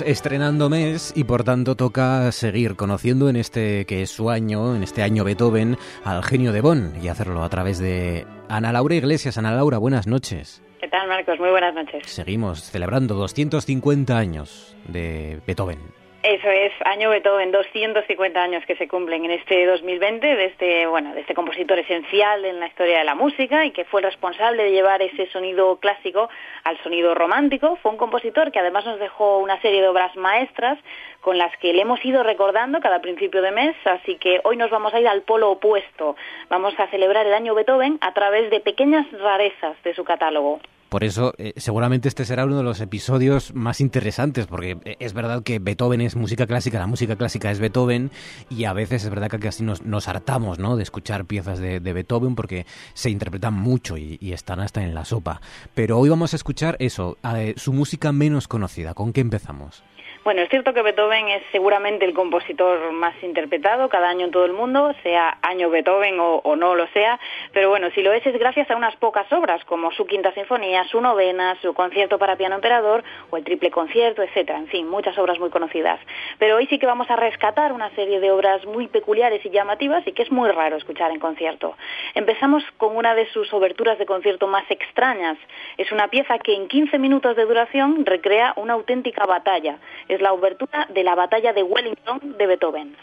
Estamos estrenando mes y por tanto toca seguir conociendo en este que es su año, en este año Beethoven, al genio de Bonn y hacerlo a través de Ana Laura Iglesias. Ana Laura, buenas noches. ¿Qué tal, Marcos? Muy buenas noches. Seguimos celebrando 250 años de Beethoven. Eso es, año Beethoven, 250 años que se cumplen en este 2020 de este, bueno, de este compositor esencial en la historia de la música y que fue el responsable de llevar ese sonido clásico al sonido romántico. Fue un compositor que además nos dejó una serie de obras maestras con las que le hemos ido recordando cada principio de mes, así que hoy nos vamos a ir al polo opuesto. Vamos a celebrar el año Beethoven a través de pequeñas rarezas de su catálogo. Por eso, eh, seguramente este será uno de los episodios más interesantes, porque eh, es verdad que Beethoven es música clásica, la música clásica es Beethoven, y a veces es verdad que casi nos, nos hartamos ¿no? de escuchar piezas de, Beethoven porque se interpretan mucho y, están hasta en la sopa. Pero hoy vamos a escuchar eso, eh, su música menos conocida. ¿Con qué empezamos? Bueno, es cierto que Beethoven es seguramente el compositor más interpretado cada año en todo el mundo, sea año Beethoven o, no lo sea, pero bueno, si lo es es gracias a unas pocas obras como su quinta sinfonía, su novena, su concierto para piano emperador o el triple concierto, etcétera, en fin, muchas obras muy conocidas. Pero hoy sí que vamos a rescatar una serie de obras muy peculiares y llamativas y que es muy raro escuchar en concierto. Empezamos con una de sus oberturas de concierto más extrañas. Es una pieza que en 15 minutos de duración recrea una auténtica batalla es la obertura de la batalla de Wellington de Beethoven.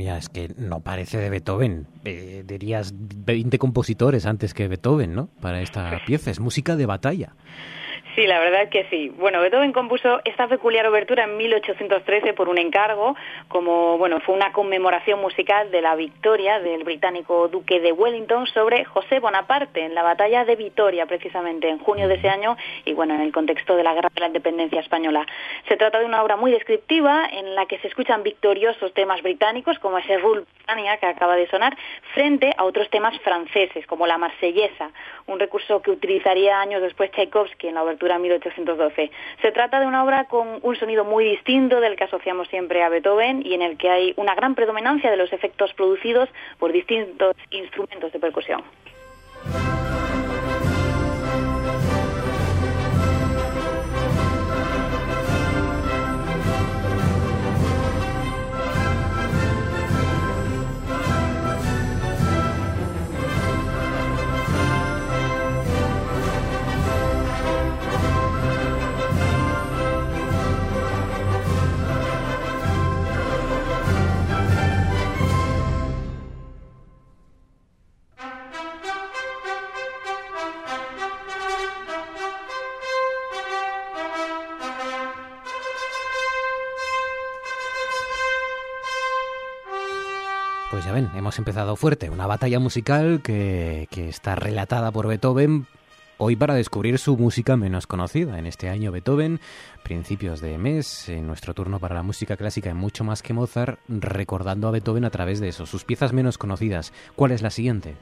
Es que no parece de Beethoven. Eh, dirías 20 compositores antes que Beethoven, ¿no? Para esta pieza. Es música de batalla. Sí, la verdad que sí. Bueno, Beethoven compuso esta peculiar obertura en 1813 por un encargo, como bueno, fue una conmemoración musical de la victoria del británico duque de Wellington sobre José Bonaparte en la batalla de Vitoria, precisamente en junio de ese año y bueno, en el contexto de la guerra de la independencia española. Se trata de una obra muy descriptiva en la que se escuchan victoriosos temas británicos como ese Rule Britannia que acaba de sonar frente a otros temas franceses como la Marsellesa, un recurso que utilizaría años después Tchaikovsky en la obertura 1812. Se trata de una obra con un sonido muy distinto del que asociamos siempre a Beethoven y en el que hay una gran predominancia de los efectos producidos por distintos instrumentos de percusión. Pues ya ven, hemos empezado fuerte, una batalla musical que, que está relatada por Beethoven hoy para descubrir su música menos conocida. En este año Beethoven, principios de mes, en nuestro turno para la música clásica en mucho más que Mozart, recordando a Beethoven a través de eso, sus piezas menos conocidas. ¿Cuál es la siguiente?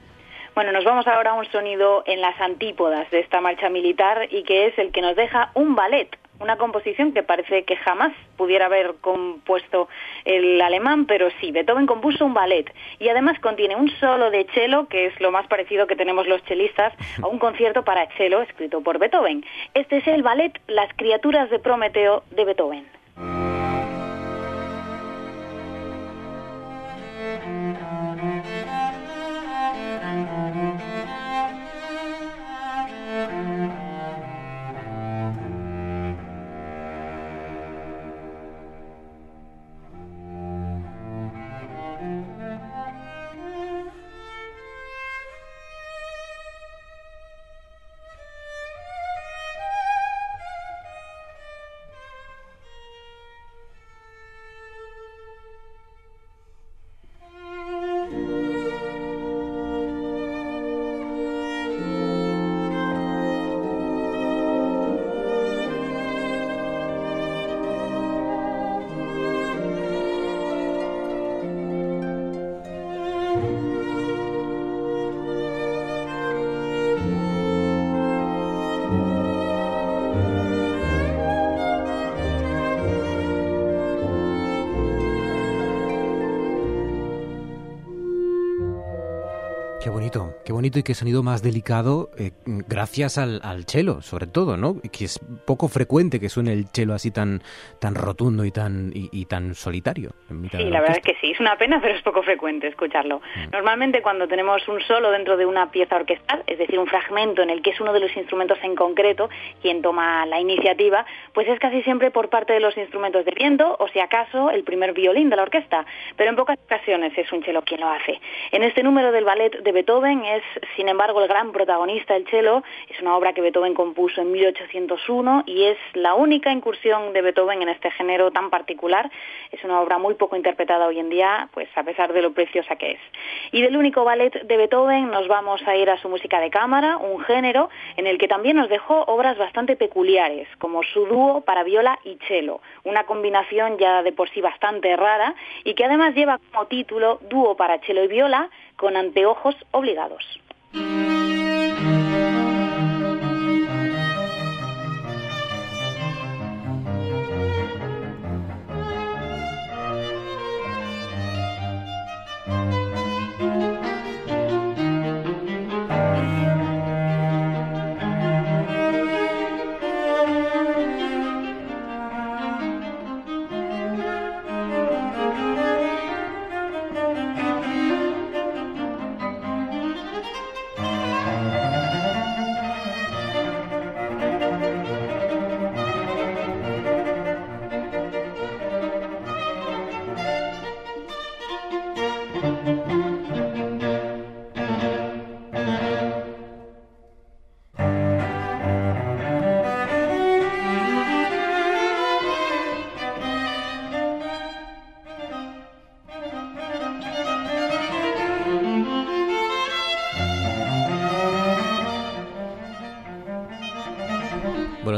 Bueno, nos vamos ahora a un sonido en las antípodas de esta marcha militar y que es el que nos deja un ballet una composición que parece que jamás pudiera haber compuesto el alemán, pero sí, Beethoven compuso un ballet y además contiene un solo de cello, que es lo más parecido que tenemos los chelistas, a un concierto para cello escrito por Beethoven. Este es el ballet Las criaturas de Prometeo de Beethoven. Qué bonito, qué bonito y qué sonido más delicado eh, gracias al, al cello, sobre todo, ¿no? Que es poco frecuente que suene el cello así tan, tan rotundo y tan, y, tan solitario. sí, la, verdad es que sí, es una pena, pero es poco frecuente escucharlo. Mm. Normalmente cuando tenemos un solo dentro de una pieza orquestal, es decir, un fragmento en el que es uno de los instrumentos en concreto quien toma la iniciativa, pues es casi siempre por parte de los instrumentos de viento o si acaso el primer violín de la orquesta, pero en pocas ocasiones es un cello quien lo hace. En este número del ballet de Beethoven es, sin embargo, el gran protagonista el cello. Es una obra que Beethoven compuso en 1801 y es la única incursión de Beethoven en este género tan particular. Es una obra muy poco interpretada hoy en día, pues a pesar de lo preciosa que es. Y del único ballet de Beethoven nos vamos a ir a su música de cámara, un género en el que también nos dejó obras bastante peculiares, como su dúo para viola y cello, una combinación ya de por sí bastante rara y que además lleva como título Dúo para cello y viola con anteojos obligados.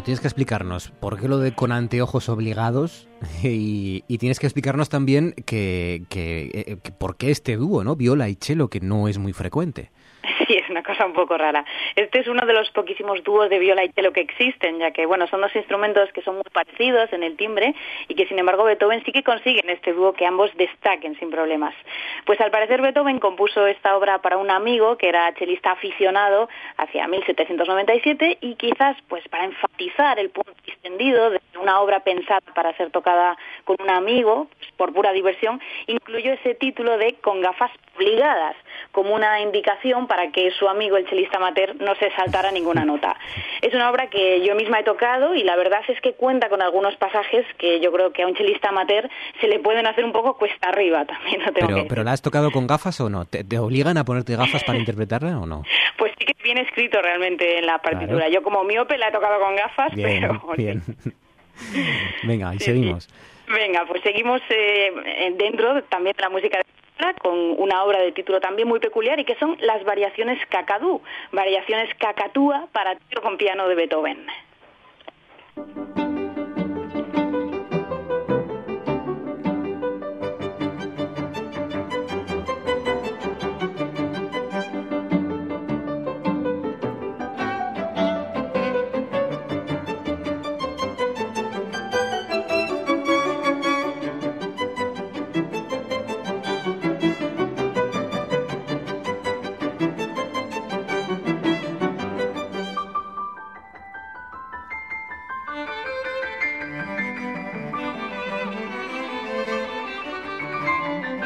Tienes que explicarnos por qué lo de con anteojos obligados y, tienes que explicarnos también que, que, eh, que, por qué este dúo, ¿no? Viola y cello, que no es muy frecuente. Cosa un poco rara. Este es uno de los poquísimos dúos de viola y cello que existen, ya que bueno, son dos instrumentos que son muy parecidos en el timbre y que sin embargo Beethoven sí que consigue en este dúo que ambos destaquen sin problemas. Pues al parecer Beethoven compuso esta obra para un amigo que era chelista aficionado hacia 1797 y quizás pues para enfatizar el punto extendido de una obra pensada para ser tocada con un amigo pues, por pura diversión, incluyó ese título de Con gafas obligadas como una indicación para que su amigo el chelista amateur no se saltara ninguna nota. Es una obra que yo misma he tocado y la verdad es que cuenta con algunos pasajes que yo creo que a un chelista amateur se le pueden hacer un poco cuesta arriba también. pero, ¿Pero la has tocado con gafas o no? ¿Te, obligan a ponerte gafas para interpretarla o no? Pues sí que viene escrito realmente en la partitura. Yo como miope la he tocado con gafas, pero... Bien. Venga, y seguimos. Venga, pues seguimos eh, dentro también de la música de con una obra de título también muy peculiar y que son las variaciones Cacadú, variaciones Cacatúa para tiro con piano de Beethoven.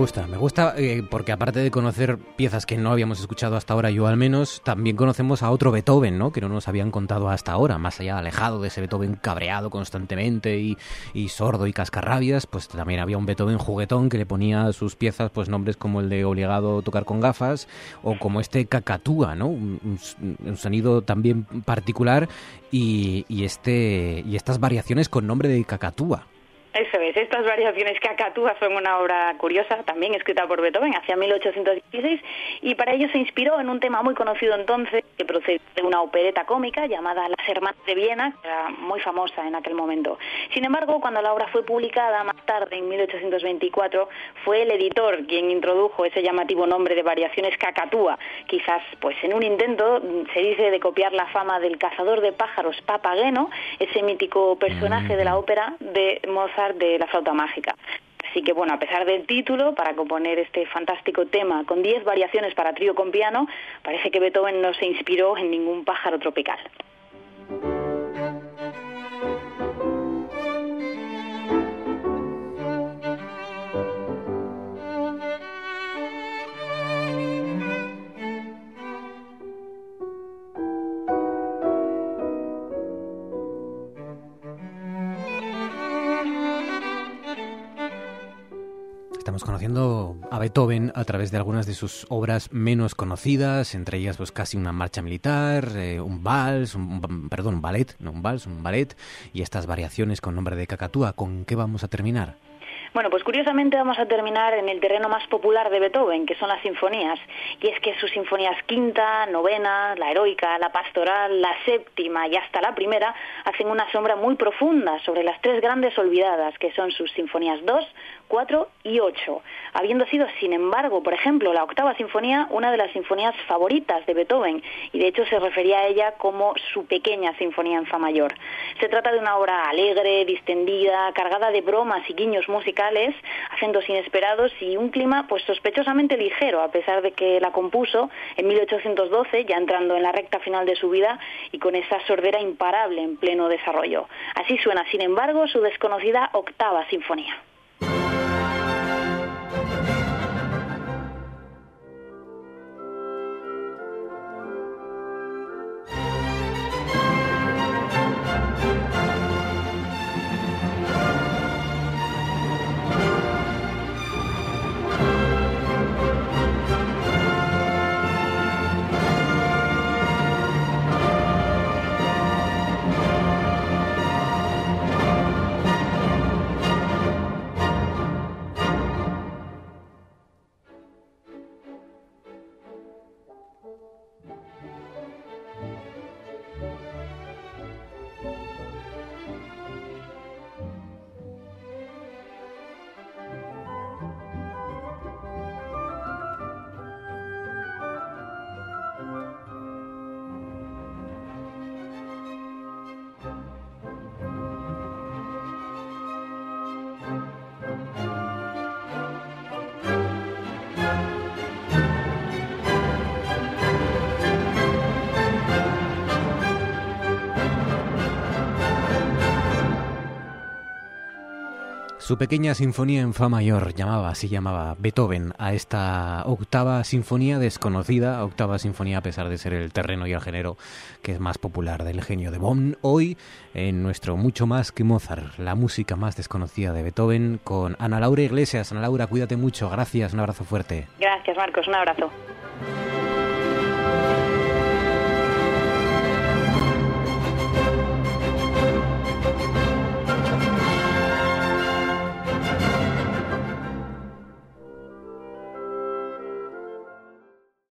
gusta eh, porque aparte de conocer piezas que no habíamos escuchado hasta ahora, yo al menos, también conocemos a otro Beethoven, ¿no? Que no nos habían contado hasta ahora, más allá alejado de ese Beethoven cabreado constantemente y, y sordo y cascarrabias, pues también había un Beethoven juguetón que le ponía a sus piezas pues nombres como el de obligado a tocar con gafas o como este cacatúa, ¿no? Un, sonido también particular y, este, y estas variaciones con nombre de cacatúa. Estas variaciones cacatúas son una obra curiosa, también escrita por Beethoven hacia 1816, y para ello se inspiró en un tema muy conocido entonces, que procede de una opereta cómica llamada Las Hermanas de Viena, que era muy famosa en aquel momento. Sin embargo, cuando la obra fue publicada más tarde, en 1824, fue el editor quien introdujo ese llamativo nombre de variaciones cacatúa, quizás pues en un intento, se dice, de copiar la fama del cazador de pájaros Papageno, ese mítico personaje de la ópera de Mozart de la flauta mágica. Así que bueno, a pesar del título, para componer este fantástico tema con 10 variaciones para trío con piano, parece que Beethoven no se inspiró en ningún pájaro tropical. Estamos conociendo a Beethoven a través de algunas de sus obras menos conocidas, entre ellas pues casi una marcha militar, eh, un vals, un, perdón, un ballet, no un vals, un ballet y estas variaciones con nombre de cacatúa. ¿Con qué vamos a terminar? Bueno, pues curiosamente vamos a terminar en el terreno más popular de Beethoven, que son las sinfonías. Y es que sus sinfonías quinta, novena, la heroica, la pastoral, la séptima y hasta la primera hacen una sombra muy profunda sobre las tres grandes olvidadas, que son sus sinfonías 2, 4 y 8, habiendo sido, sin embargo, por ejemplo, la octava sinfonía una de las sinfonías favoritas de Beethoven, y de hecho se refería a ella como su pequeña sinfonía en fa mayor. Se trata de una obra alegre, distendida, cargada de bromas y guiños musicales, acentos inesperados y un clima pues sospechosamente ligero, a pesar de que la compuso en 1812, ya entrando en la recta final de su vida y con esa sordera imparable en pleno desarrollo. Así suena, sin embargo, su desconocida octava sinfonía. Su pequeña sinfonía en fa mayor llamaba, así llamaba Beethoven a esta octava sinfonía desconocida, octava sinfonía a pesar de ser el terreno y el género que es más popular del genio de Bonn. Hoy en nuestro Mucho más que Mozart, la música más desconocida de Beethoven con Ana Laura Iglesias. Ana Laura, cuídate mucho, gracias, un abrazo fuerte. Gracias Marcos, un abrazo.